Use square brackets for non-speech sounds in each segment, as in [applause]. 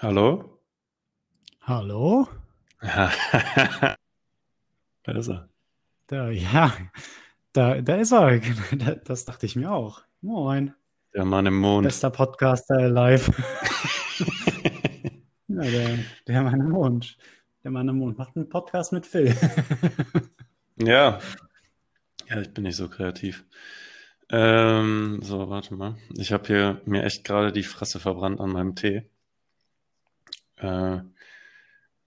Hallo? Hallo? [laughs] da ist er. Da, ja, da, da ist er. [laughs] Das dachte ich mir auch. Moin. Der Mann im Mond. Bester Podcaster live. [laughs] ja, der, der Mann im Mond. Der Mann im Mond macht einen Podcast mit Phil. ja. Ja, ich bin nicht so kreativ. Ähm, so, warte mal. Ich habe hier mir echt gerade die Fresse verbrannt an meinem Tee. Äh,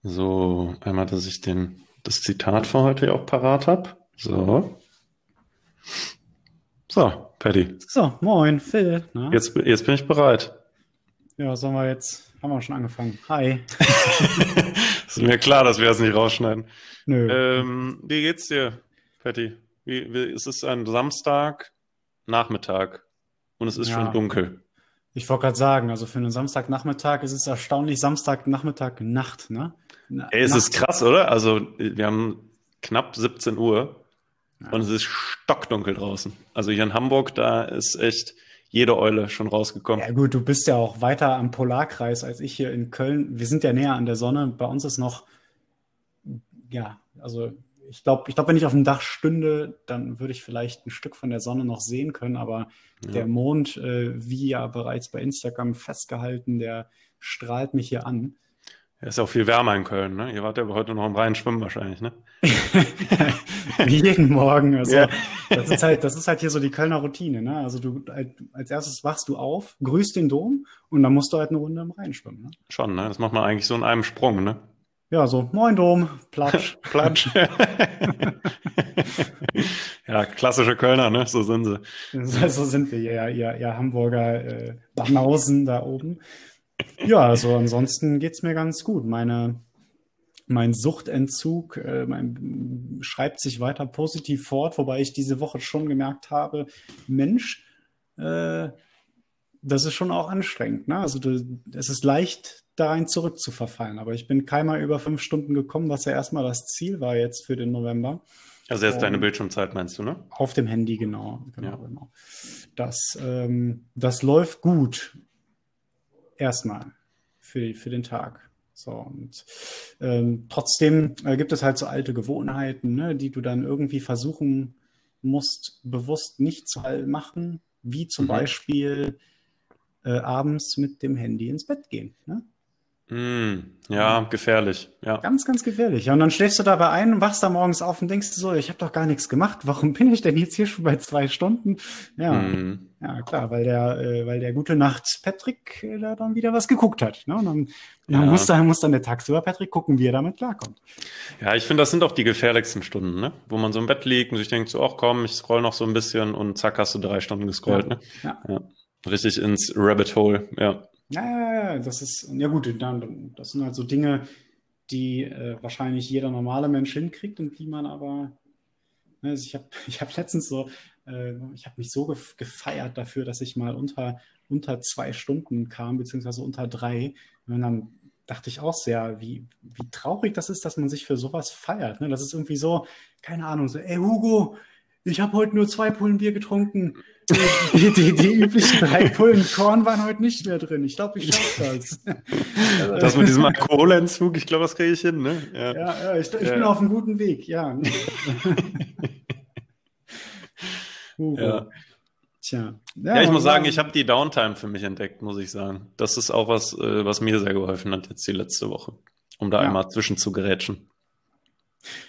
so, einmal, dass ich den, das Zitat für heute auch parat habe. So. So, Paddy. So, moin, Phil. Na? Jetzt, jetzt bin ich bereit. Ja, sollen wir jetzt, haben wir schon angefangen. Hi. [laughs] ist mir klar, dass wir das nicht rausschneiden. Nö. Ähm, wie geht's dir, Patty? Wie, wie, es ist ein Samstag, Nachmittag und es ist ja. schon dunkel. Ich wollte gerade sagen, also für einen Samstagnachmittag ist es erstaunlich Samstagnachmittag Nacht, ne? Na, Ey, es Nacht. ist krass, oder? Also wir haben knapp 17 Uhr ja. und es ist stockdunkel draußen. Also hier in Hamburg, da ist echt jede Eule schon rausgekommen. Ja gut, du bist ja auch weiter am Polarkreis als ich hier in Köln. Wir sind ja näher an der Sonne. Bei uns ist noch, ja, also ich glaube, ich glaub, wenn ich auf dem Dach stünde, dann würde ich vielleicht ein Stück von der Sonne noch sehen können, aber ja. der Mond, äh, wie ja bereits bei Instagram festgehalten, der strahlt mich hier an. Er ist auch viel wärmer in Köln, ne? Ihr wart ja heute noch im Rhein schwimmen wahrscheinlich, ne? Wie [laughs] jeden Morgen. Also, ja. das, ist halt, das ist halt hier so die Kölner Routine, ne? Also du als erstes wachst du auf, grüßt den Dom und dann musst du halt eine Runde im Rhein schwimmen. Ne? Schon, ne? Das macht man eigentlich so in einem Sprung, ne? Ja, so, moin Dom, Platsch. [laughs] Platsch. [laughs] ja, klassische Kölner, ne? So sind sie. So sind wir, ja, ihr, ihr Hamburger äh, Banausen da oben. Ja, also ansonsten geht's mir ganz gut. Meine, mein Suchtentzug äh, mein, schreibt sich weiter positiv fort, wobei ich diese Woche schon gemerkt habe, Mensch, äh, das ist schon auch anstrengend. Ne? Also du, es ist leicht, da rein zurückzuverfallen. Aber ich bin keinmal über fünf Stunden gekommen, was ja erstmal das Ziel war jetzt für den November. Also jetzt deine Bildschirmzeit meinst du, ne? Auf dem Handy, genau. genau, ja. genau. Das, ähm, das läuft gut. Erstmal für, für den Tag. So, und ähm, trotzdem äh, gibt es halt so alte Gewohnheiten, ne, die du dann irgendwie versuchen musst, bewusst nicht zu machen, wie zum mhm. Beispiel äh, abends mit dem Handy ins Bett gehen. Ne? Mm, ja, gefährlich. Ja. Ganz, ganz gefährlich. Ja, und dann schläfst du dabei ein, wachst da morgens auf und denkst so, ich habe doch gar nichts gemacht. Warum bin ich denn jetzt hier schon bei zwei Stunden? Ja, mm. ja klar, weil der, äh, weil der gute Nacht Patrick äh, da dann wieder was geguckt hat. Ne? Und dann, ja. dann, muss, dann muss dann der tagsüber Patrick gucken, wie er damit klarkommt. Ja, ich finde, das sind auch die gefährlichsten Stunden, ne? wo man so im Bett liegt und sich denkt so, ach komm, ich scroll noch so ein bisschen und zack, hast du drei Stunden gescrollt. Ja. Ne? Ja. ja. Richtig ins Rabbit Hole, ja. Ja, das ist, ja gut, das sind halt so Dinge, die äh, wahrscheinlich jeder normale Mensch hinkriegt und die man aber, ne, also ich habe [laughs] ich hab letztens so, äh, ich habe mich so gefeiert dafür, dass ich mal unter, unter zwei Stunden kam, beziehungsweise unter drei. Und dann dachte ich auch sehr, wie, wie traurig das ist, dass man sich für sowas feiert. Ne? Das ist irgendwie so, keine Ahnung, so, ey Hugo, ich habe heute nur zwei Pullen Bier getrunken. Die, die, die, üblichen drei [laughs] Pullen Korn waren heute nicht mehr drin. Ich glaube, ich schaffe [laughs] das. Das mit diesem Alkoholentzug, ich glaube, das kriege ich hin, ne? Ja, ja, ja ich, ich ja. bin auf einem guten Weg, ja. [laughs] ja. Tja. Ja, ja ich muss sagen, ich habe die Downtime für mich entdeckt, muss ich sagen. Das ist auch was, äh, was mir sehr geholfen hat jetzt die letzte Woche, um da einmal zwischen zu gerätschen.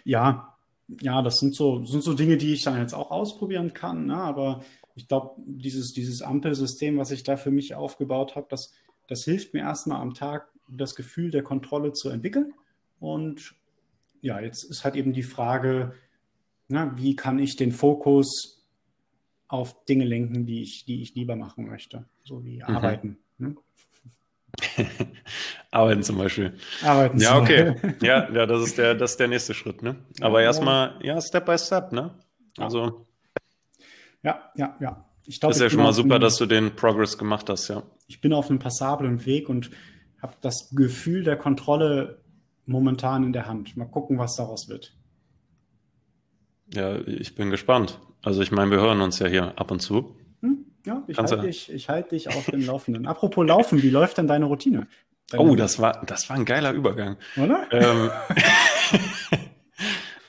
Ja, ja, das sind so, sind so Dinge, die ich dann jetzt auch ausprobieren kann. Ne? Aber ich glaube, dieses, dieses Ampelsystem, was ich da für mich aufgebaut habe, das, das hilft mir erstmal am Tag, das Gefühl der Kontrolle zu entwickeln. Und ja, jetzt ist halt eben die Frage, na, ne, wie kann ich den Fokus auf Dinge lenken, die ich, die ich lieber machen möchte, so wie mhm. arbeiten. Ne? [laughs] Arbeiten zum Beispiel. Arbeiten ja, okay. Ja, ja, das ist der, das ist der nächste Schritt, ne? Aber ja, erstmal, ja, Step by Step, ne? Also. Ja, ja, ja. Ich glaub, ist ja schon mal super, einem, dass du den Progress gemacht hast, ja. Ich bin auf einem passablen Weg und habe das Gefühl der Kontrolle momentan in der Hand. Mal gucken, was daraus wird. Ja, ich bin gespannt. Also ich meine, wir hören uns ja hier ab und zu. Hm? Ja, ich halte dich, halt dich auf dem Laufenden. Apropos Laufen, wie läuft denn deine Routine? Oh, das war, das war ein geiler Übergang. Oder? Ähm, [laughs] [laughs]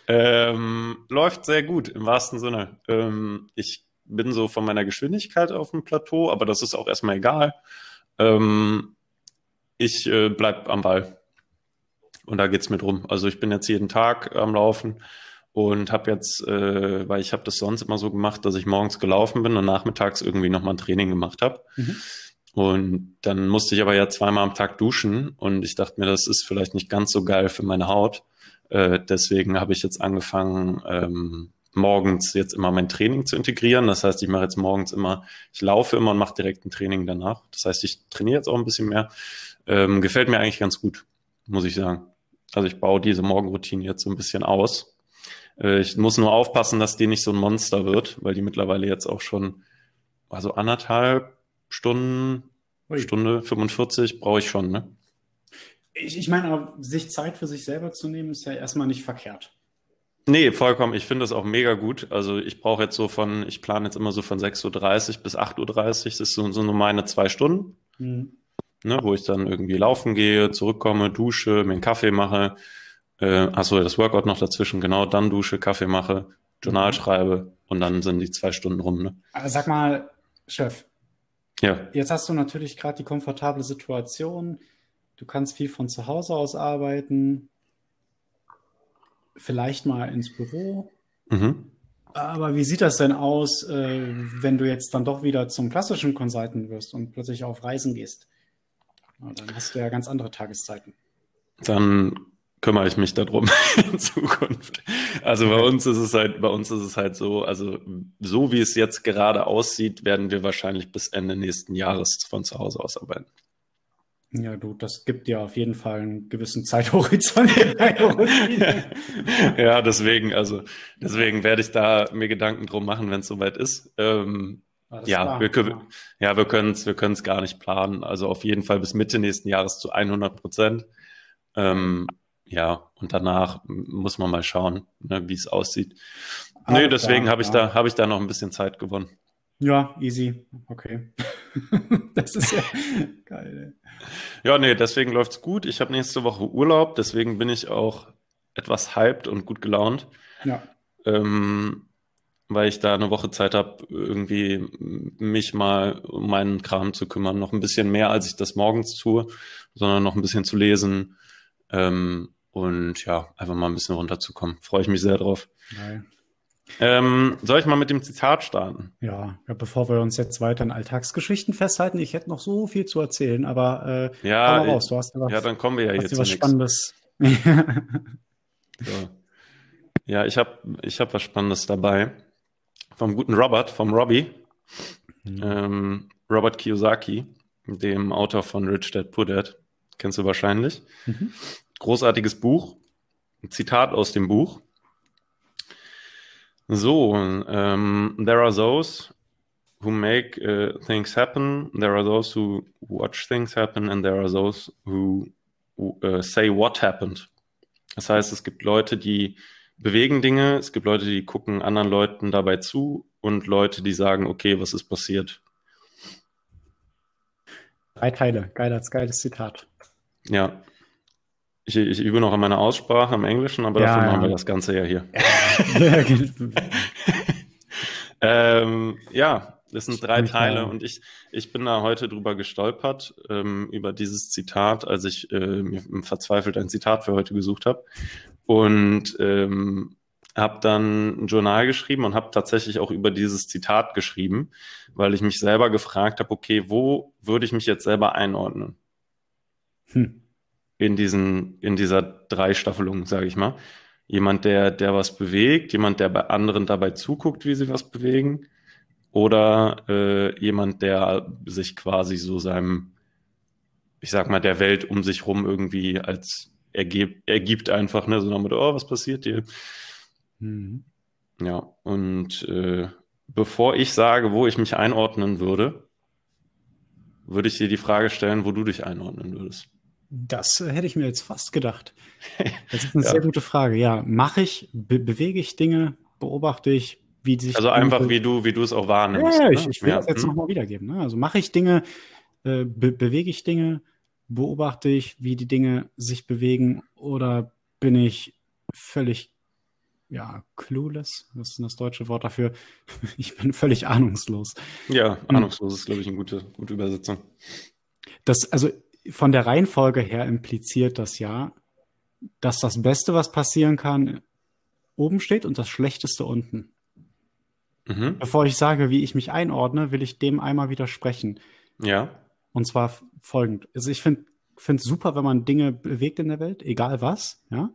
ähm, läuft sehr gut, im wahrsten Sinne. Ähm, ich bin so von meiner Geschwindigkeit auf dem Plateau, aber das ist auch erstmal egal. Ähm, ich äh, bleib am Ball. Und da geht's mir drum. Also ich bin jetzt jeden Tag am Laufen und habe jetzt, äh, weil ich habe das sonst immer so gemacht, dass ich morgens gelaufen bin und nachmittags irgendwie nochmal ein Training gemacht habe. Mhm. Und dann musste ich aber ja zweimal am Tag duschen und ich dachte mir, das ist vielleicht nicht ganz so geil für meine Haut. Äh, deswegen habe ich jetzt angefangen, ähm, morgens jetzt immer mein Training zu integrieren. Das heißt, ich mache jetzt morgens immer, ich laufe immer und mache direkt ein Training danach. Das heißt, ich trainiere jetzt auch ein bisschen mehr. Ähm, gefällt mir eigentlich ganz gut, muss ich sagen. Also ich baue diese Morgenroutine jetzt so ein bisschen aus. Äh, ich muss nur aufpassen, dass die nicht so ein Monster wird, weil die mittlerweile jetzt auch schon, also anderthalb Stunden, Ui. Stunde 45 brauche ich schon, ne? Ich, ich meine, sich Zeit für sich selber zu nehmen, ist ja erstmal nicht verkehrt. Nee, vollkommen. Ich finde das auch mega gut. Also ich brauche jetzt so von, ich plane jetzt immer so von 6.30 Uhr bis 8.30 Uhr. Das ist so, meine zwei Stunden, mhm. ne, wo ich dann irgendwie laufen gehe, zurückkomme, dusche, mir einen Kaffee mache. Äh, achso, das Workout noch dazwischen, genau, dann dusche, Kaffee mache, Journal mhm. schreibe und dann sind die zwei Stunden rum. Ne? Aber sag mal, Chef. Ja. Jetzt hast du natürlich gerade die komfortable Situation. Du kannst viel von zu Hause aus arbeiten vielleicht mal ins Büro. Mhm. Aber wie sieht das denn aus, äh, wenn du jetzt dann doch wieder zum klassischen Consultant wirst und plötzlich auf Reisen gehst? Dann hast du ja ganz andere Tageszeiten. Dann kümmere ich mich darum [laughs] in Zukunft. Also bei uns ist es halt, bei uns ist es halt so, also so wie es jetzt gerade aussieht, werden wir wahrscheinlich bis Ende nächsten Jahres von zu Hause aus arbeiten. Ja, du, das gibt ja auf jeden Fall einen gewissen Zeithorizont. [laughs] ja, deswegen, also deswegen werde ich da mir Gedanken drum machen, wenn es soweit ist. Ähm, ja, wir, können, ja, wir können es wir können's gar nicht planen. Also auf jeden Fall bis Mitte nächsten Jahres zu 100 Prozent. Ähm, ja, und danach muss man mal schauen, ne, wie es aussieht. Nee, deswegen habe ich, da, hab ich da noch ein bisschen Zeit gewonnen. Ja, easy. Okay. [laughs] das ist ja [laughs] geil. Ja, nee, deswegen läuft's gut. Ich habe nächste Woche Urlaub, deswegen bin ich auch etwas hyped und gut gelaunt. Ja. Ähm, weil ich da eine Woche Zeit habe, irgendwie mich mal um meinen Kram zu kümmern. Noch ein bisschen mehr, als ich das morgens tue, sondern noch ein bisschen zu lesen. Ähm, und ja, einfach mal ein bisschen runterzukommen. Freue ich mich sehr drauf. Geil. Ähm, soll ich mal mit dem Zitat starten? Ja, bevor wir uns jetzt weiter in Alltagsgeschichten festhalten, ich hätte noch so viel zu erzählen, aber äh, ja, komm raus, du hast ja was, ja, dann kommen wir ja jetzt was Spannendes. so. Ja, ich habe ich hab was Spannendes dabei. Vom guten Robert, vom Robbie, mhm. ähm, Robert Kiyosaki, dem Autor von Rich Dad Poor Dad. Kennst du wahrscheinlich. Mhm. Großartiges Buch. Ein Zitat aus dem Buch. So, um, there are those who make uh, things happen, there are those who watch things happen, and there are those who uh, say what happened. Das heißt, es gibt Leute, die bewegen Dinge, es gibt Leute, die gucken anderen Leuten dabei zu und Leute, die sagen, okay, was ist passiert? Drei Teile, geiles, geiles Zitat. Ja, ich, ich übe noch an meiner Aussprache im Englischen, aber ja, dafür machen wir das Ganze ja hier. [laughs] Ja, ähm, ja das sind drei Teile und ich, ich bin da heute drüber gestolpert, ähm, über dieses Zitat, als ich äh, mir verzweifelt ein Zitat für heute gesucht habe. Und ähm, habe dann ein Journal geschrieben und habe tatsächlich auch über dieses Zitat geschrieben, weil ich mich selber gefragt habe, okay, wo würde ich mich jetzt selber einordnen? Hm in diesen, in dieser Dreistaffelung, sage ich mal. Jemand, der, der was bewegt, jemand, der bei anderen dabei zuguckt, wie sie was bewegen, oder äh, jemand, der sich quasi so seinem, ich sag mal, der Welt um sich rum irgendwie als ergeb, ergibt einfach, ne, so damit, oh, was passiert dir? Mhm. Ja, und äh, bevor ich sage, wo ich mich einordnen würde, würde ich dir die Frage stellen, wo du dich einordnen würdest. Das äh, hätte ich mir jetzt fast gedacht. [laughs] Das ist eine ja. sehr gute Frage. Ja, mache ich, be bewege ich Dinge, beobachte ich, wie sich. Also einfach, wie du, wie du es auch wahrnimmst. Ja, ja ich, ne? ich will ja. das jetzt hm. nochmal wiedergeben. Ne? Also mache ich Dinge, äh, be bewege ich Dinge, beobachte ich, wie die Dinge sich bewegen oder bin ich völlig ja, clueless, was ist das deutsche Wort dafür? [laughs] Ich bin völlig ahnungslos. Ja, ahnungslos ist, glaube ich, eine gute, gute Übersetzung. Das, also von der Reihenfolge her impliziert das ja, dass das Beste, was passieren kann, oben steht und das Schlechteste unten. Mhm. Bevor ich sage, wie ich mich einordne, will ich dem einmal widersprechen. Ja. Und zwar folgend. Also ich finde es super, wenn man Dinge bewegt in der Welt, egal was, ja.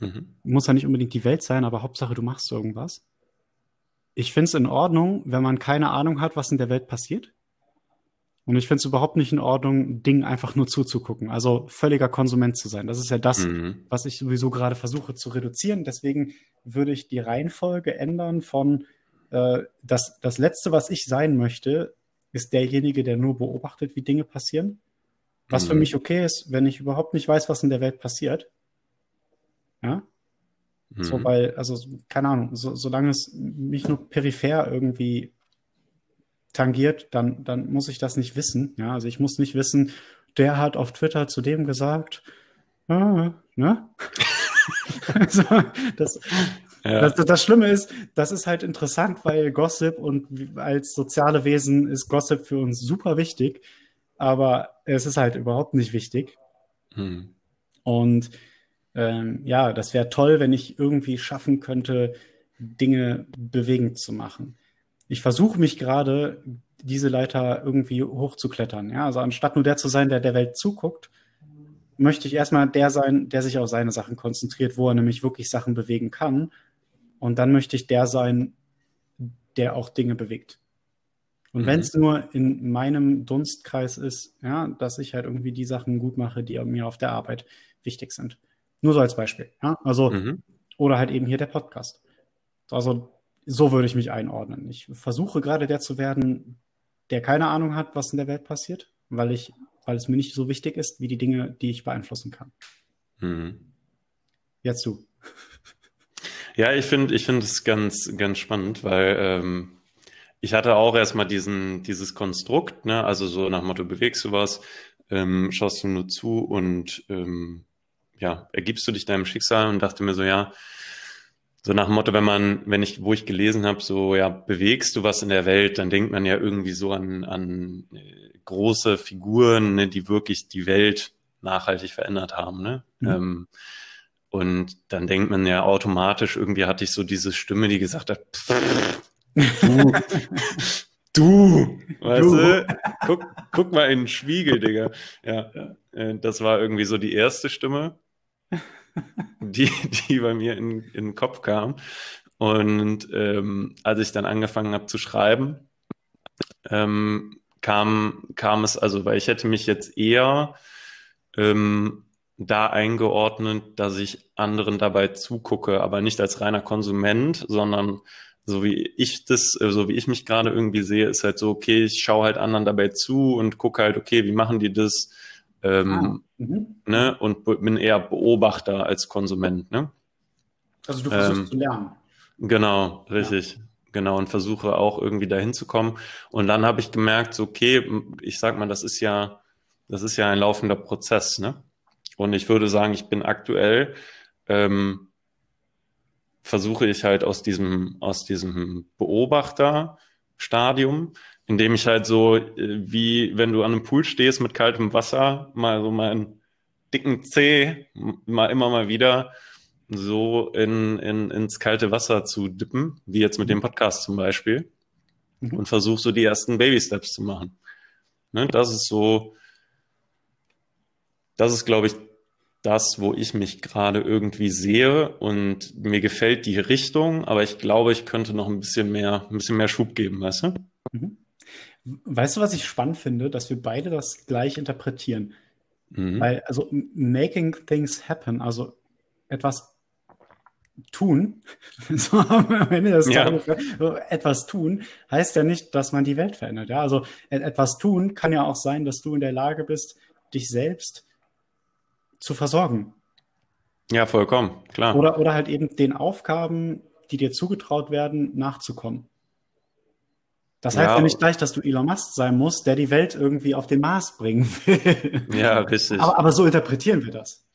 Mhm. Muss ja nicht unbedingt die Welt sein, aber Hauptsache, du machst irgendwas. Ich finde es in Ordnung, wenn man keine Ahnung hat, was in der Welt passiert. Und ich finde es überhaupt nicht in Ordnung, Dingen einfach nur zuzugucken. Also völliger Konsument zu sein. Das ist ja das, mhm. was ich sowieso gerade versuche zu reduzieren. Deswegen würde ich die Reihenfolge ändern von äh, das, das Letzte, was ich sein möchte, ist derjenige, der nur beobachtet, wie Dinge passieren. Was mhm. für mich okay ist, wenn ich überhaupt nicht weiß, was in der Welt passiert. Ja. Mhm. So, weil, also, keine Ahnung, so, solange es mich nur peripher irgendwie tangiert, dann, dann muss ich das nicht wissen. Ja, also ich muss nicht wissen, der hat auf Twitter zu dem gesagt, ah, ne? [laughs] also, das, ja. das, das, Schlimme ist, das ist halt interessant, weil Gossip und als soziale Wesen ist Gossip für uns super wichtig, aber es ist halt überhaupt nicht wichtig. Hm. Und ähm, ja, das wäre toll, wenn ich irgendwie schaffen könnte, Dinge bewegend zu machen. Ich versuche mich gerade, diese Leiter irgendwie hochzuklettern. Ja, also anstatt nur der zu sein, der der Welt zuguckt, möchte ich erstmal der sein, der sich auf seine Sachen konzentriert, wo er nämlich wirklich Sachen bewegen kann. Und dann möchte ich der sein, der auch Dinge bewegt. Und mhm. wenn es nur in meinem Dunstkreis ist, ja, dass ich halt irgendwie die Sachen gut mache, die mir auf der Arbeit wichtig sind. Nur so als Beispiel. Ja? Also, mhm. oder halt eben hier der Podcast. Also, so würde ich mich einordnen. Ich versuche gerade der zu werden, der keine Ahnung hat, was in der Welt passiert, weil ich, weil es mir nicht so wichtig ist, wie die Dinge, die ich beeinflussen kann. Mhm. Jetzt du. Ja, ich finde, ich finde es ganz, ganz spannend, weil ähm, ich hatte auch erstmal diesen, dieses Konstrukt, ne, also so nach Motto, bewegst du was, ähm, schaust du nur zu und ähm, ja, ergibst du dich deinem Schicksal und dachte mir so, ja, so nach dem Motto, wenn man, wenn ich, wo ich gelesen habe, so, ja, bewegst du was in der Welt, dann denkt man ja irgendwie so an, an äh, große Figuren, ne, die wirklich die Welt nachhaltig verändert haben, ne? Mhm. Ähm, und dann denkt man ja automatisch, irgendwie hatte ich so diese Stimme, die gesagt hat, du, [laughs] du, weißt du, du? Guck, guck mal in den Spiegel, Digga. Ja, äh, das war irgendwie so die erste Stimme die, die bei mir in, in den Kopf kam. Und ähm, als ich dann angefangen habe zu schreiben, ähm, kam, kam es, also, weil ich hätte mich jetzt eher ähm, da eingeordnet, dass ich anderen dabei zugucke, aber nicht als reiner Konsument, sondern so wie ich das, äh, so wie ich mich gerade irgendwie sehe, ist halt so, okay, ich schaue halt anderen dabei zu und gucke halt, okay, wie machen die das? Ähm, ah, mhm. ne, und bin eher Beobachter als Konsument. Ne? Also du versuchst ähm, zu lernen. Genau, richtig. Ja. Genau, und versuche auch irgendwie dahin zu kommen. Und dann habe ich gemerkt, so, okay, ich sag mal, das ist ja, das ist ja ein laufender Prozess, ne? Und ich würde sagen, ich bin aktuell, ähm, versuche ich halt aus diesem, aus diesem Beobachterstadium indem ich halt so, äh, wie wenn du an einem Pool stehst mit kaltem Wasser, mal so meinen dicken Zeh, mal immer mal wieder so in, in, ins kalte Wasser zu dippen, wie jetzt mit dem Podcast zum Beispiel, mhm. und versuch so die ersten Baby-Steps zu machen. Ne, das ist so, das ist, glaube ich, das, wo ich mich gerade irgendwie sehe und mir gefällt die Richtung, aber ich glaube, ich könnte noch ein bisschen mehr, ein bisschen mehr Schub geben, weißt du? Mhm. Weißt du, was ich spannend finde, dass wir beide das gleich interpretieren? Mhm. Weil, also, making things happen, also etwas tun, [laughs] so am Ende des ja. etwas tun, heißt ja nicht, dass man die Welt verändert. Ja, also etwas tun kann ja auch sein, dass du in der Lage bist, dich selbst zu versorgen. Ja, vollkommen, klar. Oder, oder halt eben den Aufgaben, die dir zugetraut werden, nachzukommen. Das heißt ja, ja nicht gleich, dass du Elon Musk sein musst, der die Welt irgendwie auf den Mars bringen will. [laughs] Ja, richtig. Aber, aber so interpretieren wir das.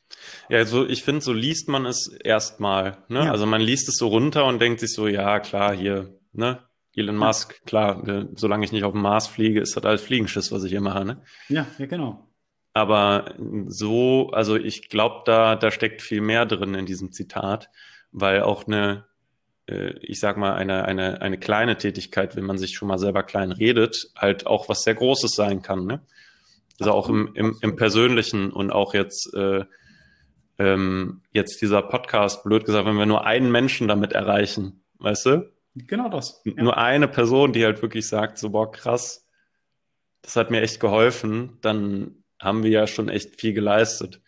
Ja, also ich finde, so liest man es erstmal. Ne? Ja. Also man liest es so runter und denkt sich so, ja, klar, hier, ne? Elon Musk, klar, äh, solange ich nicht auf dem Mars fliege, ist das alles Fliegenschiss, was ich hier mache, ne? Ja, ja, genau. Aber so, also ich glaube, da, da steckt viel mehr drin in diesem Zitat, weil auch eine, ich sag mal, eine, eine, eine kleine Tätigkeit, wenn man sich schon mal selber klein redet, halt auch was sehr Großes sein kann, ne? Also auch im, im, im Persönlichen und auch jetzt, äh, ähm, jetzt dieser Podcast, blöd gesagt, wenn wir nur einen Menschen damit erreichen, weißt du? Genau das. Ja. Nur eine Person, die halt wirklich sagt, so, boah, krass, das hat mir echt geholfen, dann haben wir ja schon echt viel geleistet.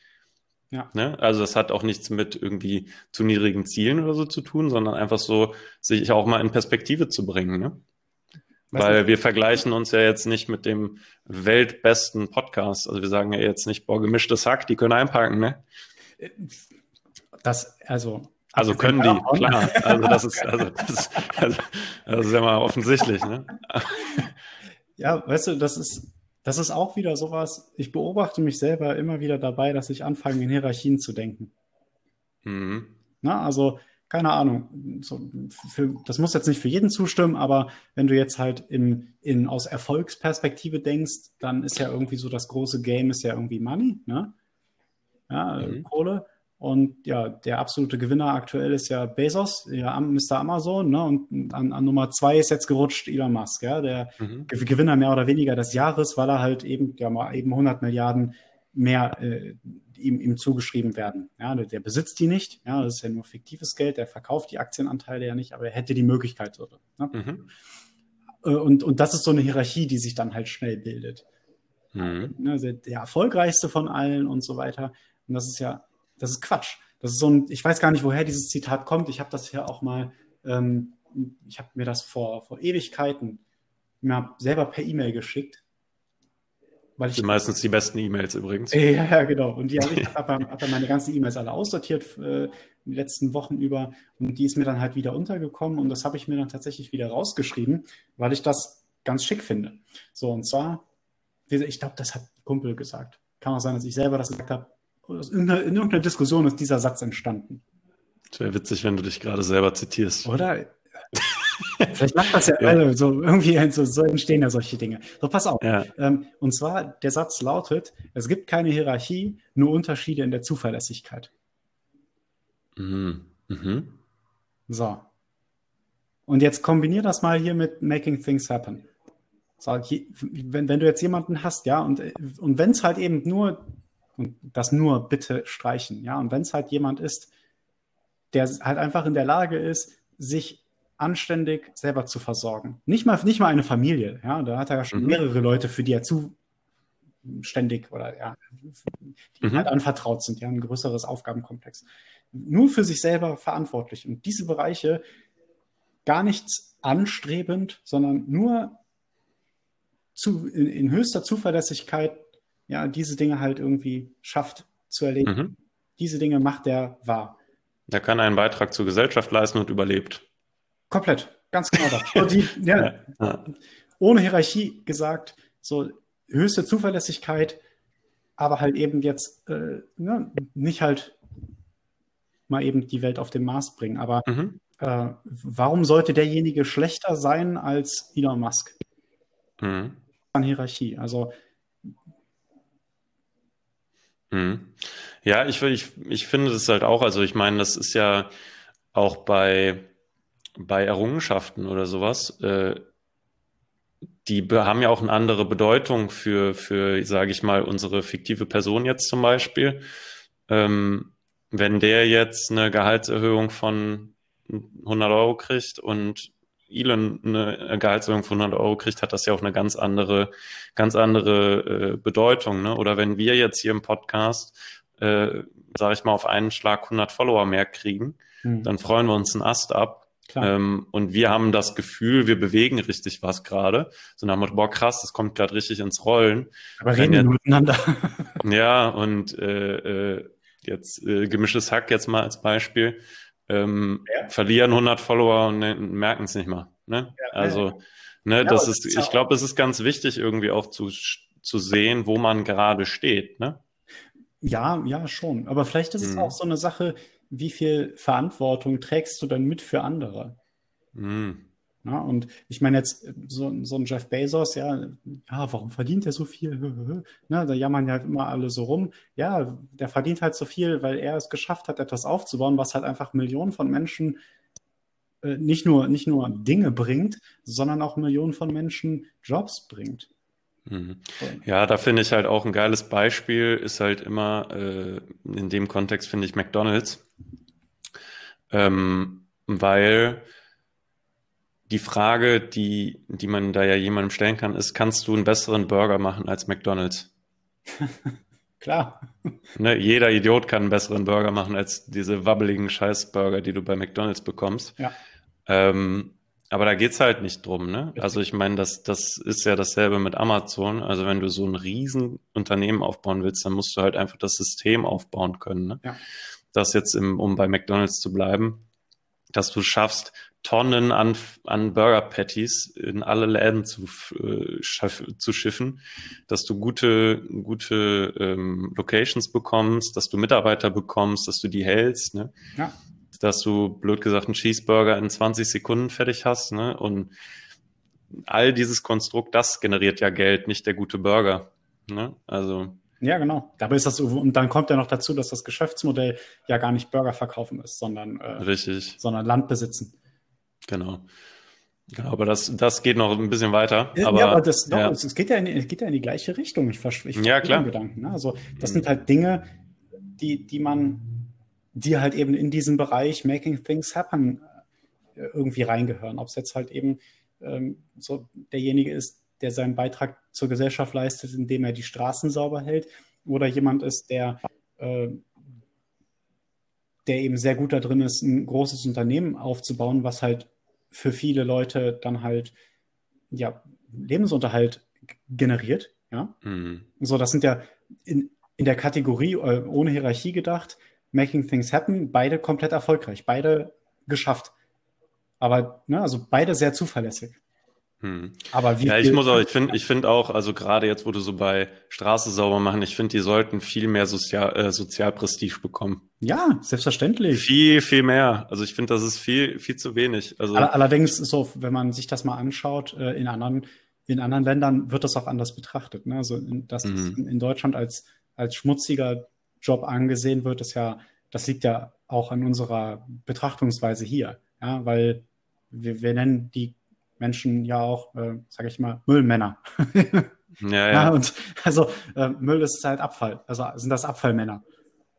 Ja. Ne? Also das hat auch nichts mit irgendwie zu niedrigen Zielen oder so zu tun, sondern einfach so, sich auch mal in Perspektive zu bringen. Ne? Weil wir vergleichen uns ja jetzt nicht mit dem weltbesten Podcast. Also wir sagen ja jetzt nicht, boah, gemischtes Hack, die können einpacken, ne? Das, also also können die, klar. Also das ist, also [laughs] das, also, das ist ja mal offensichtlich, ne? Ja, weißt du, das ist, das ist auch wieder sowas, ich beobachte mich selber immer wieder dabei, dass ich anfange, in Hierarchien zu denken. Mhm. Na, also, keine Ahnung, so für, das muss jetzt nicht für jeden zustimmen, aber wenn du jetzt halt in, in, aus Erfolgsperspektive denkst, dann ist ja irgendwie so das große Game ist ja irgendwie Money, ne? Ja, mhm. Kohle. Und ja, der absolute Gewinner aktuell ist ja Bezos, ja, Mr. Amazon, ne? Und an, an Nummer zwei ist jetzt gerutscht Elon Musk, ja, der mhm. Gewinner mehr oder weniger des Jahres, weil er halt eben, ja, mal eben 100 Milliarden mehr äh, ihm, ihm zugeschrieben werden. Ja, der, der besitzt die nicht, ja, das ist ja nur fiktives Geld, der verkauft die Aktienanteile ja nicht, aber er hätte die Möglichkeit. So, ne? Mhm. Äh, und, und das ist so eine Hierarchie, die sich dann halt schnell bildet. Mhm. Der, der erfolgreichste von allen und so weiter. Und das ist ja das ist Quatsch. Das ist so ein, ich weiß gar nicht, woher dieses Zitat kommt. Ich habe das ja auch mal, ähm, ich habe mir das vor, vor Ewigkeiten mir selber per E-Mail geschickt. Weil das sind meistens die besten E-Mails übrigens. Ja, ja, genau. Und die habe ich habe [laughs] hab meine ganzen E-Mails alle aussortiert äh, die letzten Wochen über. Und die ist mir dann halt wieder untergekommen. Und das habe ich mir dann tatsächlich wieder rausgeschrieben, weil ich das ganz schick finde. So, und zwar, ich glaube, das hat ein Kumpel gesagt. Kann auch sein, dass ich selber das gesagt habe aus irgendeiner, in irgendeiner Diskussion ist dieser Satz entstanden. Es wäre witzig, wenn du dich gerade selber zitierst. Oder? [laughs] Vielleicht macht das ja, ja. Also, so irgendwie so, so, entstehen ja solche Dinge. So, pass auf. Ja. Ähm, und zwar, der Satz lautet, es gibt keine Hierarchie, nur Unterschiede in der Zuverlässigkeit. Mhm. Mhm. So. Und jetzt kombinier das mal hier mit Making Things Happen. So, wenn, wenn du jetzt jemanden hast, ja, und, und wenn es halt eben nur und das nur bitte streichen. Ja, und wenn es halt jemand ist, der halt einfach in der Lage ist, sich anständig selber zu versorgen. Nicht mal, nicht mal eine Familie. Ja, da hat er ja schon mhm. mehrere Leute, für die er zuständig oder ja, die mhm. halt anvertraut sind, ja, ein größeres Aufgabenkomplex. Nur für sich selber verantwortlich. Und diese Bereiche gar nichts anstrebend, sondern nur zu, in, in höchster Zuverlässigkeit ja, diese Dinge halt irgendwie schafft zu erleben. Mhm. Diese Dinge macht er wahr. Er kann einen Beitrag zur Gesellschaft leisten und überlebt. Komplett, ganz genau das. [laughs] Die, ja, ja. Ohne Hierarchie gesagt, so höchste Zuverlässigkeit, aber halt eben jetzt äh, ne, nicht halt mal eben die Welt auf den Mars bringen. Aber mhm. äh, warum sollte derjenige schlechter sein als Elon Musk? Mhm. An Hierarchie. Also Mhm. Ja, ich, ich, ich finde das halt auch, also ich meine, das ist ja auch bei, bei Errungenschaften oder sowas, äh, die haben ja auch eine andere Bedeutung für, für sage ich mal, unsere fiktive Person jetzt zum Beispiel. Ähm, wenn der jetzt eine Gehaltserhöhung von 100 Euro kriegt und Elon eine Gehaltserhöhung von 100 Euro kriegt, hat das ja auch eine ganz andere, ganz andere äh, Bedeutung. Ne? Oder wenn wir jetzt hier im Podcast, äh, sage ich mal, auf einen Schlag 100 Follower mehr kriegen, mhm. dann freuen wir uns einen Ast ab. Ähm, und wir haben das Gefühl, wir bewegen richtig was gerade. So nach dem Motto, boah, krass, das kommt gerade richtig ins Rollen. Aber reden wir miteinander. [laughs] ja, und äh, äh, jetzt äh, gemischtes Hack jetzt mal als Beispiel ähm, ja. verlieren 100 Follower und ne, merken es nicht mal. Ne? Ja, also Ne, Ja, das ist, das ist ja ich glaube, es ist ganz wichtig, irgendwie auch zu, zu sehen, wo man gerade steht. Ne? Ja, ja, schon. Aber vielleicht ist es Mhm. auch so eine Sache, wie viel Verantwortung trägst du denn mit für andere? Mhm. Ja, und ich meine jetzt äh, so, so ein Jeff Bezos, ja, ja, warum verdient er so viel? Ne, da jammern ja halt immer alle so rum. Ja, der verdient halt so viel, weil er es geschafft hat, etwas aufzubauen, was halt einfach Millionen von Menschen äh, nicht nur, nicht nur Dinge bringt, sondern auch Millionen von Menschen Jobs bringt. Mhm. Ja, da finde ich halt auch ein geiles Beispiel, ist halt immer, äh, in dem Kontext finde ich McDonald's. Ähm, weil die Frage, die, die man da ja jemandem stellen kann, ist, kannst du einen besseren Burger machen als McDonald's? [laughs] Klar. Ne, jeder Idiot kann einen besseren Burger machen als diese wabbeligen Scheißburger, die du bei McDonald's bekommst. Ja. Ähm, aber da geht's halt nicht drum, ne? Also ich meine, das, das ist ja dasselbe mit Amazon. Also wenn du so ein riesen Unternehmen aufbauen willst, dann musst du halt einfach das System aufbauen können, ne? Ja. Das jetzt im, um bei McDonald's zu bleiben, dass du schaffst, Tonnen an, an Burger Patties in alle Läden zu, äh, schaff, zu schiffen, dass du gute, gute ähm, Locations bekommst, dass du Mitarbeiter bekommst, dass du die hältst, ne? Ja. dass du, blöd gesagt, einen Cheeseburger in 20 Sekunden fertig hast, ne? Und all dieses Konstrukt, das generiert ja Geld, nicht der gute Burger. Ne? Also, Ja, genau. Dabei ist das und dann kommt ja noch dazu, dass das Geschäftsmodell ja gar nicht Burger verkaufen ist, sondern, äh, richtig, sondern Land besitzen. Genau. Genau, aber das, das geht noch ein bisschen weiter. Ja, Aber, ja, aber das, doch, ja. es, es geht ja in, es geht ja in die gleiche Richtung. Ich, ich Ja, verstehe klar. den Gedanken. Ne? Also das Mhm. sind halt Dinge, die, die man, die halt eben in diesem Bereich Making Things Happen äh, irgendwie reingehören. Ob es jetzt halt eben ähm, so derjenige ist, der seinen Beitrag zur Gesellschaft leistet, indem er die Straßen sauber hält, oder jemand ist, der äh, der eben sehr gut da drin ist, ein großes Unternehmen aufzubauen, was halt für viele Leute dann halt ja Lebensunterhalt generiert. Ja, Mhm. so das sind ja in, in der Kategorie äh, ohne Hierarchie gedacht, Making Things Happen, beide komplett erfolgreich, beide geschafft. Aber ne, also beide sehr zuverlässig. Mhm. Aber wie Ja, ich muss auch, ich finde, ich finde auch, also gerade jetzt, wo du so bei Straße sauber machen, ich finde, die sollten viel mehr Sozial, äh, Sozialprestige bekommen. ja, selbstverständlich. Viel, viel mehr. Also ich finde, das ist viel, viel zu wenig. Also, All- Allerdings so, wenn man sich das mal anschaut, äh, in anderen, in anderen Ländern wird das auch anders betrachtet. Ne? Also, in- dass das Mhm. in, in Deutschland als, als schmutziger Job angesehen wird, ist ja, das liegt ja auch an unserer Betrachtungsweise hier. Ja, weil wir, wir nennen die Menschen ja auch, äh, sage ich mal, Müllmänner. [laughs] ja, Ja, ja. und also äh, Müll ist halt Abfall. Also sind das Abfallmänner.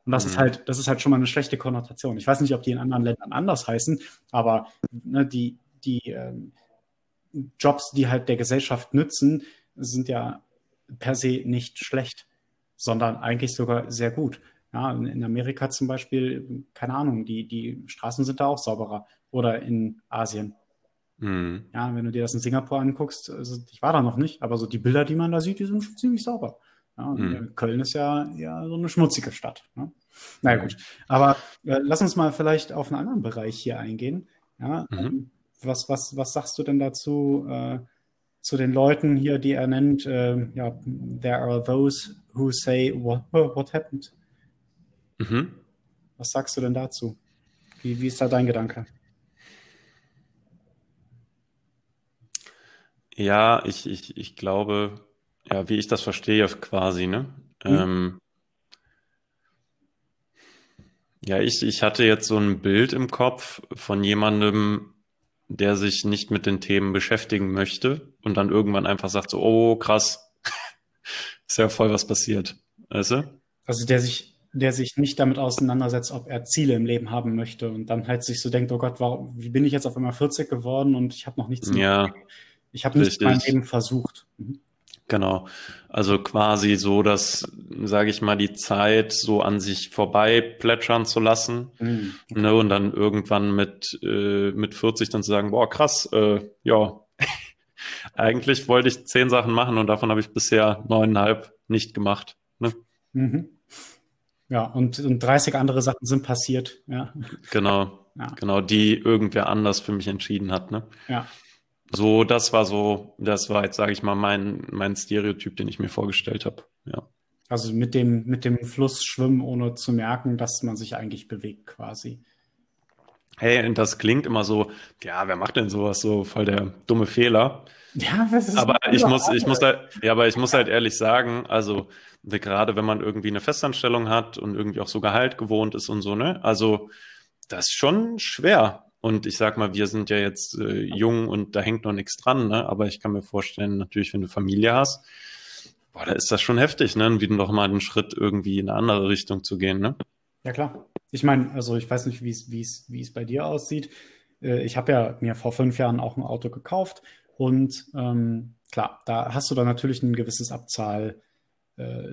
Und das ist Mhm. halt, das ist halt schon mal eine schlechte Konnotation. Ich weiß nicht, ob die in anderen Ländern anders heißen, aber ne, die, die ähm, Jobs, die halt der Gesellschaft nützen, sind ja per se nicht schlecht, sondern eigentlich sogar sehr gut. Ja, in in Amerika zum Beispiel, keine Ahnung, die, die Straßen sind da auch sauberer. Oder in Asien. Mhm. Ja, wenn du dir das in Singapur anguckst, also ich war da noch nicht, aber so die Bilder, die man da sieht, die sind schon ziemlich sauber. Ja, Mhm. äh, Köln ist ja, ja so eine schmutzige Stadt. Ne? Na ja, gut. Aber äh, lass uns mal vielleicht auf einen anderen Bereich hier eingehen. Ja, Mhm. ähm, was, was, was sagst du denn dazu äh, zu den Leuten hier, die er nennt? Äh, ja, there are those who say, what, what happened? Mhm. Was sagst du denn dazu? Wie, wie ist da dein Gedanke? Ja, ich, ich, ich glaube, ja, wie ich das verstehe, quasi, ne? Mhm. Ähm, ja, ich, ich hatte jetzt so ein Bild im Kopf von jemandem, der sich nicht mit den Themen beschäftigen möchte und dann irgendwann einfach sagt so, oh, krass, [laughs] ist ja voll was passiert. Weißt du? Also der sich, der sich nicht damit auseinandersetzt, ob er Ziele im Leben haben möchte und dann halt sich so denkt, oh Gott, warum, wie bin ich jetzt auf einmal 40 geworden und ich habe noch nichts, Ja, ich habe nichts in meinem. Leben versucht. Mhm. genau. Also quasi so, dass, sage ich mal, die Zeit so an sich vorbei plätschern zu lassen. Mhm. Ne, und dann irgendwann mit, äh, mit 40 dann zu sagen, boah, krass, äh, ja, [laughs] eigentlich wollte ich zehn Sachen machen und davon habe ich bisher neuneinhalb nicht gemacht. Ne? Mhm. Ja, und, und 30 andere Sachen sind passiert. Ja, Genau, ja, genau, die irgendwer anders für mich entschieden hat. Ne? ja. So, das war so, das war jetzt, sage ich mal, mein, mein Stereotyp, den ich mir vorgestellt habe. Ja. Also mit dem, mit dem Fluss schwimmen, ohne zu merken, dass man sich eigentlich bewegt, quasi. Hey, und das klingt immer so, ja, wer macht denn sowas so voll der dumme Fehler? Ja, das ist aber ich muss, ich muss halt, ja, aber ich muss halt ehrlich sagen, also gerade wenn man irgendwie eine Festanstellung hat und irgendwie auch so Gehalt gewohnt ist und so, ne? Also das ist schon schwer. Und ich sag mal, wir sind ja jetzt äh, jung und da hängt noch nichts dran, ne? Aber ich kann mir vorstellen, natürlich, wenn du Familie hast, boah, da ist das schon heftig, ne? Wie noch mal einen Schritt irgendwie in eine andere Richtung zu gehen, ne? Ja, klar. Ich meine, also ich weiß nicht, wie es, wie es, wie es bei dir aussieht. Äh, ich habe ja mir vor fünf Jahren auch ein Auto gekauft und ähm, klar, da hast du dann natürlich ein gewisses Abzahl, äh,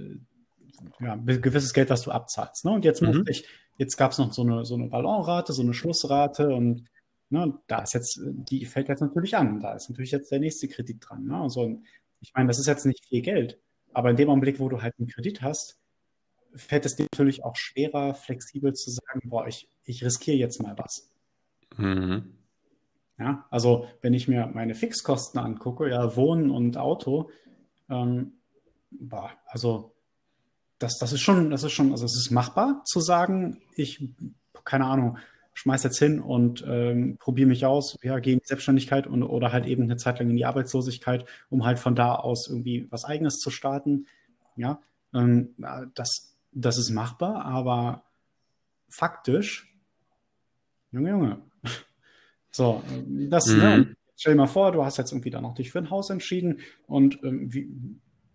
ja, gewisses Geld, was du abzahlst. Ne? Und jetzt mhm. ich, jetzt gab es noch so eine, so eine Ballonrate, so eine Schlussrate und ne, da ist jetzt, die fällt jetzt natürlich an. Da ist natürlich jetzt der nächste Kredit dran. Ne? Also, ich meine, das ist jetzt nicht viel Geld, aber in dem Augenblick, wo du halt einen Kredit hast, fällt es dir natürlich auch schwerer, flexibel zu sagen, boah, ich, ich riskiere jetzt mal was. Mhm. Ja, also wenn ich mir meine Fixkosten angucke, ja, Wohnen und Auto, ähm, boah, also das, das ist schon, das ist schon, also es ist machbar zu sagen, ich, keine Ahnung, schmeiß jetzt hin und ähm, probiere mich aus, ja, gehe in die Selbstständigkeit und, oder halt eben eine Zeit lang in die Arbeitslosigkeit, um halt von da aus irgendwie was Eigenes zu starten. Ja, ähm, das, das ist machbar, aber faktisch, Junge, Junge. [laughs] So, das, mhm. ne, stell dir mal vor, du hast jetzt irgendwie dann noch dich für ein Haus entschieden und ähm, wie,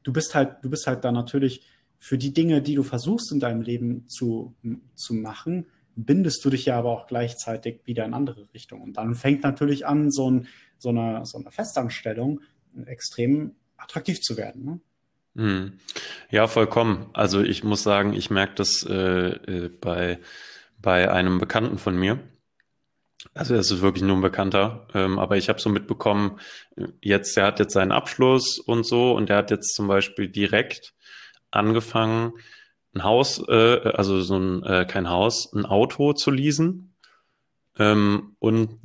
du bist halt, du bist halt da natürlich für die Dinge, die du versuchst in deinem Leben zu, zu machen, bindest du dich ja aber auch gleichzeitig wieder in andere Richtungen. Und dann fängt natürlich an, so, ein, so, eine, so eine Festanstellung extrem attraktiv zu werden. Ne? Hm. Ja, vollkommen. Also ich muss sagen, ich merke das äh, äh, bei, bei einem Bekannten von mir. Also es ist wirklich nur ein Bekannter, ähm, aber ich habe so mitbekommen, jetzt, der hat jetzt seinen Abschluss und so und der hat jetzt zum Beispiel direkt angefangen, ein Haus, äh, also so ein, äh, kein Haus, ein Auto zu leasen ähm, und,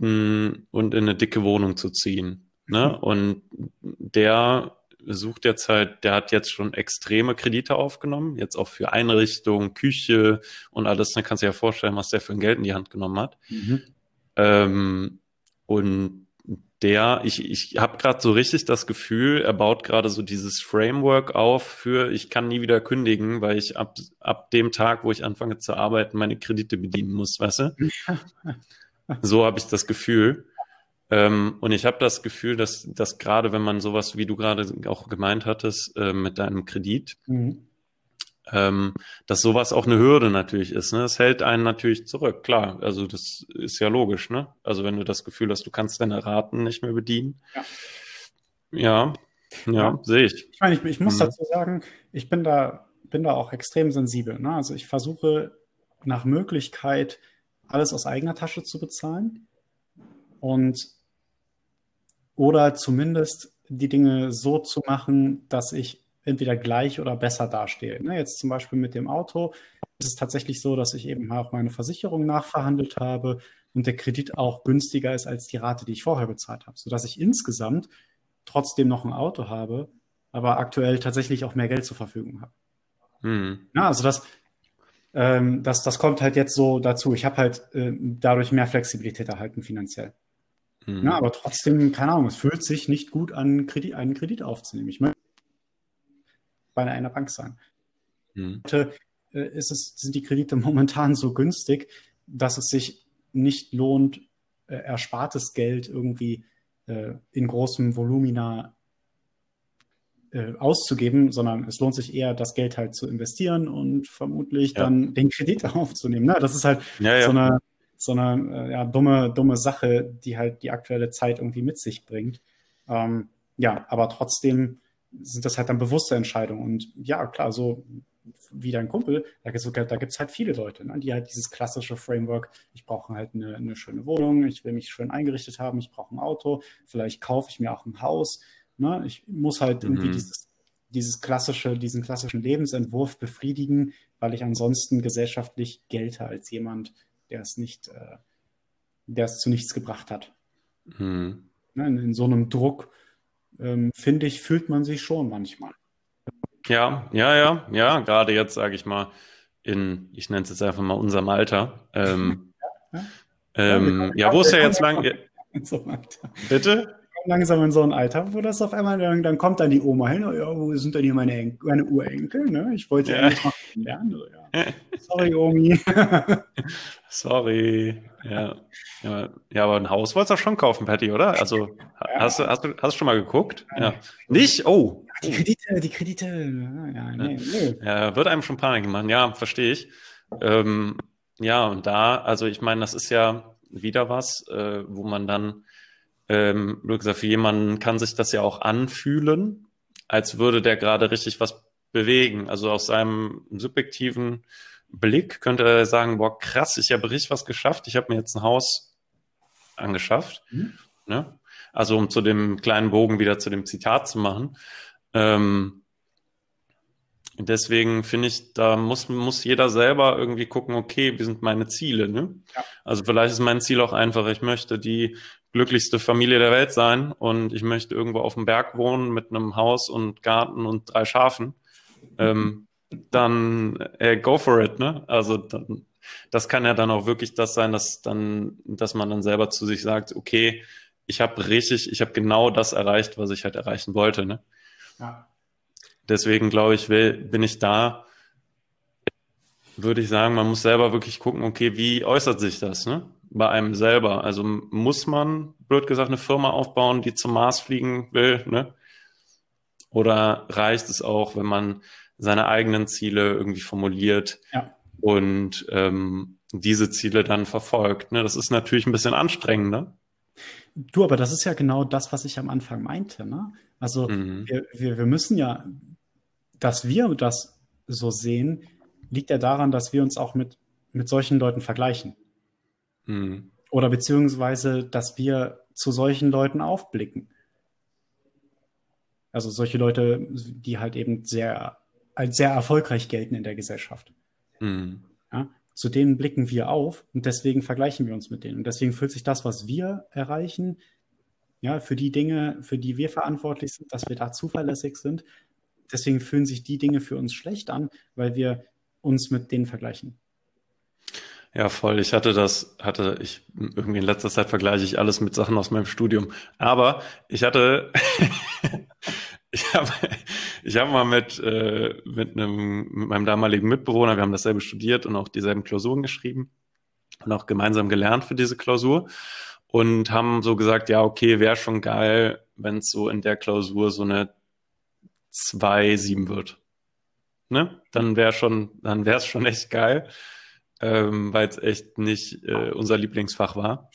und in eine dicke Wohnung zu ziehen. Ne? Und der sucht jetzt halt, der hat jetzt schon extreme Kredite aufgenommen, jetzt auch für Einrichtung, Küche und alles. Dann kannst du dir ja vorstellen, was der für ein Geld in die Hand genommen hat. Mhm. Ähm, und der, ich, ich habe gerade so richtig das Gefühl, er baut gerade so dieses Framework auf für, ich kann nie wieder kündigen, weil ich ab, ab dem Tag, wo ich anfange zu arbeiten, meine Kredite bedienen muss, weißt du? [laughs] so habe ich das Gefühl. Ähm, und ich habe das Gefühl, dass, dass gerade wenn man sowas, wie du gerade auch gemeint hattest, äh, mit deinem Kredit, mhm. Ähm, dass sowas auch eine Hürde natürlich ist. Ne? Das hält einen natürlich zurück, klar. Also das ist ja logisch, ne? Also wenn du das Gefühl hast, du kannst deine Raten nicht mehr bedienen. Ja, ja, ja, ja. sehe ich. Ich meine, ich, ich muss mhm. dazu sagen, ich bin da, bin da auch extrem sensibel. Ne? Also ich versuche nach Möglichkeit alles aus eigener Tasche zu bezahlen. Und oder zumindest die Dinge so zu machen, dass ich entweder gleich oder besser dastehe. Ne, jetzt zum Beispiel mit dem Auto ist es tatsächlich so, dass ich eben auch meine Versicherung nachverhandelt habe und der Kredit auch günstiger ist als die Rate, die ich vorher bezahlt habe, sodass ich insgesamt trotzdem noch ein Auto habe, aber aktuell tatsächlich auch mehr Geld zur Verfügung habe. Hm. Ja, also das, ähm, das, das kommt halt jetzt so dazu. Ich habe halt äh, dadurch mehr Flexibilität erhalten finanziell. Mhm. Ja, aber trotzdem, keine Ahnung, es fühlt sich nicht gut an, Kredit, einen Kredit aufzunehmen. Ich möchte bei einer Bank sein. Mhm. Heute äh, ist es, sind die Kredite [laughs] momentan so günstig, dass es sich nicht lohnt, äh, erspartes Geld irgendwie äh, in großem Volumina auszugeben, sondern es lohnt sich eher, das Geld halt zu investieren und vermutlich ja. dann den Kredit [laughs] aufzunehmen. Ne? Das ist halt ja, ja. so eine so eine ja, dumme, dumme Sache, die halt die aktuelle Zeit irgendwie mit sich bringt. Ähm, ja, aber trotzdem sind das halt dann bewusste Entscheidungen. Und ja, klar, so wie dein Kumpel, da gibt es halt viele Leute, ne, die halt dieses klassische Framework, ich brauche halt eine, eine schöne Wohnung, ich will mich schön eingerichtet haben, ich brauche ein Auto, vielleicht kaufe ich mir auch ein Haus. Ne? Ich muss halt mhm. irgendwie dieses, dieses klassische, diesen klassischen Lebensentwurf befriedigen, weil ich ansonsten gesellschaftlich gelte als jemand, der es nicht, äh, der es zu nichts gebracht hat. Hm. ne, in, in, so einem Druck, ähm, finde ich, fühlt man sich schon manchmal. Ja, ja, ja, ja, gerade jetzt sage ich mal, in, ich nenne es jetzt einfach mal unserem Alter. Ähm, [laughs] ja, ja. Ähm, ja, wo ist ja jetzt lang? So Bitte? langsam in so ein Alter, wo das auf einmal, dann, dann kommt dann die Oma hin, oh, ja, wo sind denn hier meine, meine Urenkel? Ne? Ich wollte ja eigentlich mal lernen. So, ja. [laughs] Sorry, Omi. [laughs] Sorry. Ja. ja. Ja, aber ein Haus wolltest du schon kaufen, Patty, oder? Also, ja. hast, du, hast, du, hast du schon mal geguckt? Ja. Nicht? Oh. Die Kredite, die Kredite. Ja, nee, nee. ja, wird einem schon Panik machen. Ja, verstehe ich. Ähm, ja, und da, also ich meine, das ist ja wieder was, äh, wo man dann ähm, wie gesagt, für jemanden kann sich das ja auch anfühlen, als würde der gerade richtig was bewegen. Also aus seinem subjektiven Blick könnte er sagen, boah, krass, ich habe richtig was geschafft. Ich habe mir jetzt ein Haus angeschafft. Mhm. Ne? Also um zu dem kleinen Bogen wieder zu dem Zitat zu machen. Ähm, deswegen finde ich, da muss, muss jeder selber irgendwie gucken, okay, wie sind meine Ziele? Ne? Ja. Also vielleicht ist mein Ziel auch einfach, ich möchte die glücklichste Familie der Welt sein und ich möchte irgendwo auf dem Berg wohnen mit einem Haus und Garten und drei Schafen, ähm, dann äh, go for it, ne? Also dann, das kann ja dann auch wirklich das sein, dass dann, dass man dann selber zu sich sagt, okay, ich habe richtig, ich habe genau das erreicht, was ich halt erreichen wollte, ne? Ja. Deswegen glaube ich, will, bin ich da, würde ich sagen, man muss selber wirklich gucken, okay, wie äußert sich das, ne? bei einem selber. Also muss man, blöd gesagt, eine Firma aufbauen, die zum Mars fliegen will, ne? Oder reicht es auch, wenn man seine eigenen Ziele irgendwie formuliert ja. und ähm, diese Ziele dann verfolgt? Ne? Das ist natürlich ein bisschen anstrengender. Du, aber das ist ja genau das, was ich am Anfang meinte. Ne? Also mhm. wir, wir, wir müssen ja, dass wir das so sehen, liegt ja daran, dass wir uns auch mit, mit solchen Leuten vergleichen. Mhm. Oder beziehungsweise, dass wir zu solchen Leuten aufblicken. Also solche Leute, die halt eben sehr, als sehr erfolgreich gelten in der Gesellschaft. Mhm. Ja, zu denen blicken wir auf und deswegen vergleichen wir uns mit denen. Und deswegen fühlt sich das, was wir erreichen, ja, für die Dinge, für die wir verantwortlich sind, dass wir da zuverlässig sind. Deswegen fühlen sich die Dinge für uns schlecht an, weil wir uns mit denen vergleichen. Ja, voll. Ich hatte das, hatte ich irgendwie in letzter Zeit vergleiche ich alles mit Sachen aus meinem Studium. Aber ich hatte, [laughs] ich habe, ich habe mal mit äh, mit einem mit meinem damaligen Mitbewohner, wir haben dasselbe studiert und auch dieselben Klausuren geschrieben und auch gemeinsam gelernt für diese Klausur und haben so gesagt, ja, okay, wäre schon geil, wenn es so in der Klausur so eine 2-7 wird. Ne? Dann wäre schon, dann wäre es schon echt geil ähm, weil es echt nicht äh, unser Lieblingsfach war.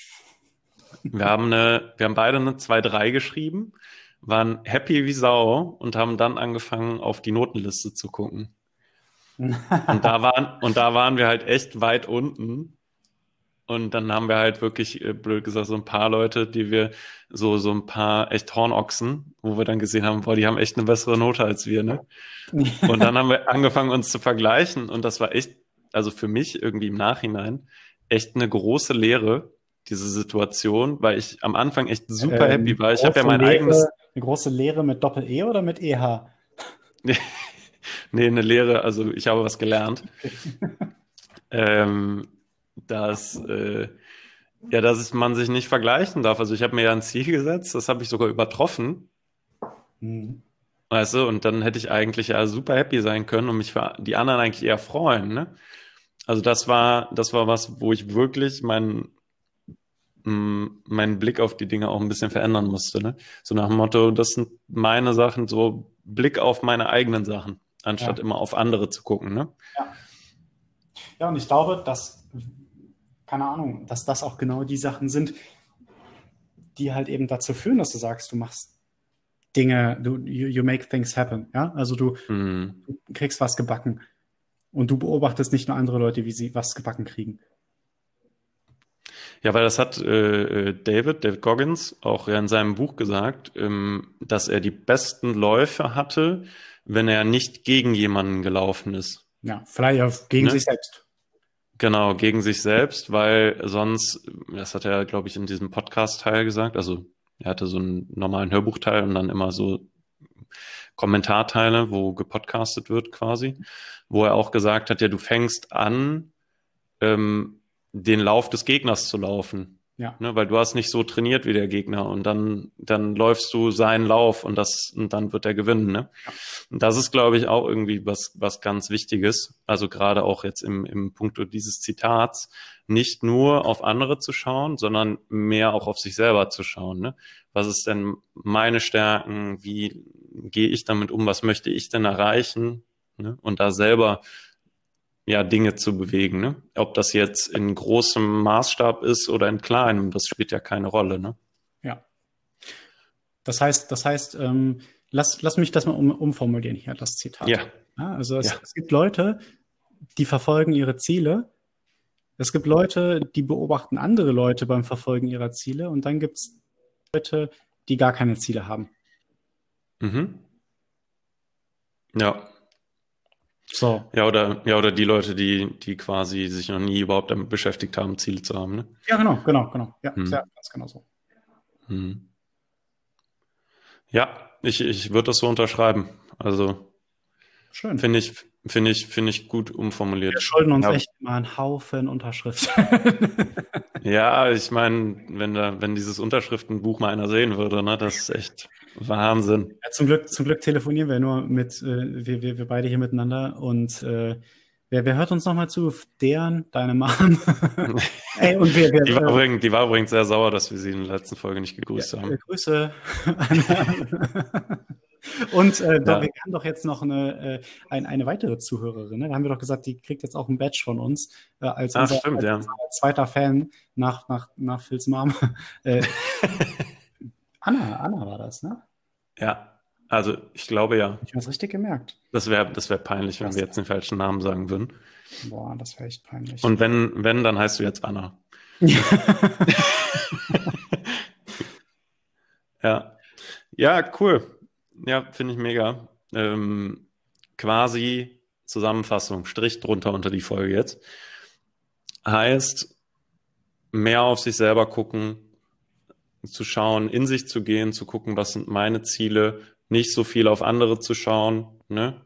Wir haben eine, wir haben beide eine 2-3 geschrieben, waren happy wie Sau und haben dann angefangen, auf die Notenliste zu gucken. und da [laughs] waren, und da waren wir halt echt weit unten. Und dann haben wir halt wirklich, äh, blöd gesagt, so ein paar Leute, die wir, so, so ein paar echt Hornochsen, wo wir dann gesehen haben, boah, die haben echt eine bessere Note als wir, ne? [laughs] Und dann haben wir angefangen, uns zu vergleichen und das war echt also für mich irgendwie im Nachhinein echt eine große Lehre, diese Situation, weil ich am Anfang echt super ähm, happy war. Ich habe ja mein Lehre, eigenes. Eine große Lehre mit Doppel-E oder mit EH? [laughs] nee, eine Lehre, also ich habe was gelernt. ähm, dass, äh, ja, dass man sich nicht vergleichen darf. Also ich habe mir ja ein Ziel gesetzt, das habe ich sogar übertroffen. Mhm. Weißt du, und dann hätte ich eigentlich ja super happy sein können und mich für die anderen eigentlich eher freuen, ne? Also das war, das war was, wo ich wirklich meinen mm, meinen Blick auf die Dinge auch ein bisschen verändern musste. Ne? So nach dem Motto, das sind meine Sachen, so Blick auf meine eigenen Sachen, anstatt ja. immer auf andere zu gucken. Ne? Ja. ja, und ich glaube, dass, keine Ahnung, dass das auch genau die Sachen sind, die halt eben dazu führen, dass du sagst, du machst Dinge, du, you, you make things happen. Ja, also du, mhm. du kriegst was gebacken. Und du beobachtest nicht nur andere Leute, wie sie was gebacken kriegen. Ja, weil das hat äh, äh, David, David Goggins, auch in seinem Buch gesagt, ähm, dass er die besten Läufe hatte, wenn er nicht gegen jemanden gelaufen ist. Ja, vielleicht auch gegen ne? sich selbst. Genau, gegen sich selbst, weil sonst, das hat er, glaube ich, in diesem Podcast-Teil gesagt, also er hatte so einen normalen Hörbuchteil und dann immer so Kommentarteile, wo gepodcastet wird quasi, wo er auch gesagt hat, ja, du fängst an, ähm, den Lauf des Gegners zu laufen. Ja. Ne, weil du hast nicht so trainiert wie der Gegner und dann, dann läufst du seinen Lauf und das, und dann wird er gewinnen, ne? Ja. Und das ist, glaube ich, auch irgendwie was, was ganz Wichtiges. Also gerade auch jetzt im, im Punkto dieses Zitats, nicht nur auf andere zu schauen, sondern mehr auch auf sich selber zu schauen, ne? Was ist denn meine Stärken? Wie gehe ich damit um? Was möchte ich denn erreichen? Ne? Und da selber ja, Dinge zu bewegen. Ne? Ob das jetzt in großem Maßstab ist oder in kleinem, das spielt ja keine Rolle. Ne? Ja. Das heißt, das heißt, ähm, lass, lass mich das mal um, umformulieren hier, das Zitat. Ja. ja also es, Ja. es gibt Leute, die verfolgen ihre Ziele. Es gibt Leute, die beobachten andere Leute beim Verfolgen ihrer Ziele. Und dann gibt es Leute, die gar keine Ziele haben. Mhm. Ja. So. Ja, oder, ja, oder die Leute, die, die quasi sich noch nie überhaupt damit beschäftigt haben, Ziele zu haben. Ne? Ja, genau, genau, genau. Ja, Hm. sehr, ganz genau so. Mhm. Ja, ich, ich würde das so unterschreiben. Also Schön. finde ich, finde ich, finde ich gut umformuliert. Wir schulden uns Ja. echt mal einen Haufen Unterschriften. [laughs] Ja, ich meine, wenn da, wenn dieses Unterschriftenbuch mal einer sehen würde, ne, das ist echt Wahnsinn. Ja, zum Glück, zum Glück telefonieren wir nur mit, äh, wir, wir, wir beide hier miteinander und äh, wer, wer hört uns nochmal zu? Deren, deine Mom. [laughs] Ey, und wir, wir, Die war, äh, übrigens, die war übrigens sehr sauer, dass wir sie in der letzten Folge nicht gegrüßt äh, haben. Grüße. und äh, Ja. wir haben doch jetzt noch eine, äh, ein, eine weitere Zuhörerin. Ne? Da haben wir doch gesagt, die kriegt jetzt auch ein Badge von uns äh, als, Ach, unser, stimmt, als ja. zweiter Fan nach, nach, nach Phils Mom. [laughs] [laughs] Anna, Anna war das, ne? Ja, also ich glaube ja. Ich habe es richtig gemerkt. Das wäre das wär peinlich, wenn Krass. wir jetzt den falschen Namen sagen würden. Boah, das wäre echt peinlich. Und wenn, wenn, dann heißt du jetzt Anna. [laughs] Ja. Ja, cool. Ja, finde ich mega. Ähm, quasi Zusammenfassung, Strich drunter unter die Folge jetzt. Heißt, mehr auf sich selber gucken, zu schauen, in sich zu gehen, zu gucken, was sind meine Ziele, nicht so viel auf andere zu schauen, ne?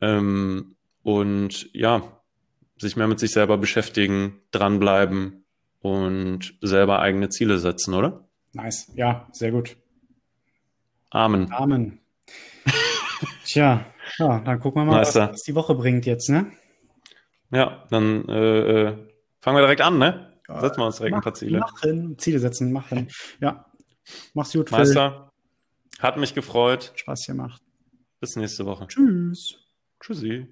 Ähm, und ja, sich mehr mit sich selber beschäftigen, dranbleiben und selber eigene Ziele setzen, oder? nice. Ja, sehr gut. Amen. Amen. [laughs] Tja, ja, dann gucken wir mal, was, Meister. was die Woche bringt jetzt, ne? Ja, dann äh, äh, fangen wir direkt an, ne? Setzen wir uns direkt ein paar Ziele. Machen, Ziele setzen, machen. Ja. Mach's gut, Phil. Meister, hat mich gefreut. Spaß gemacht. Bis nächste Woche. Tschüss. Tschüssi.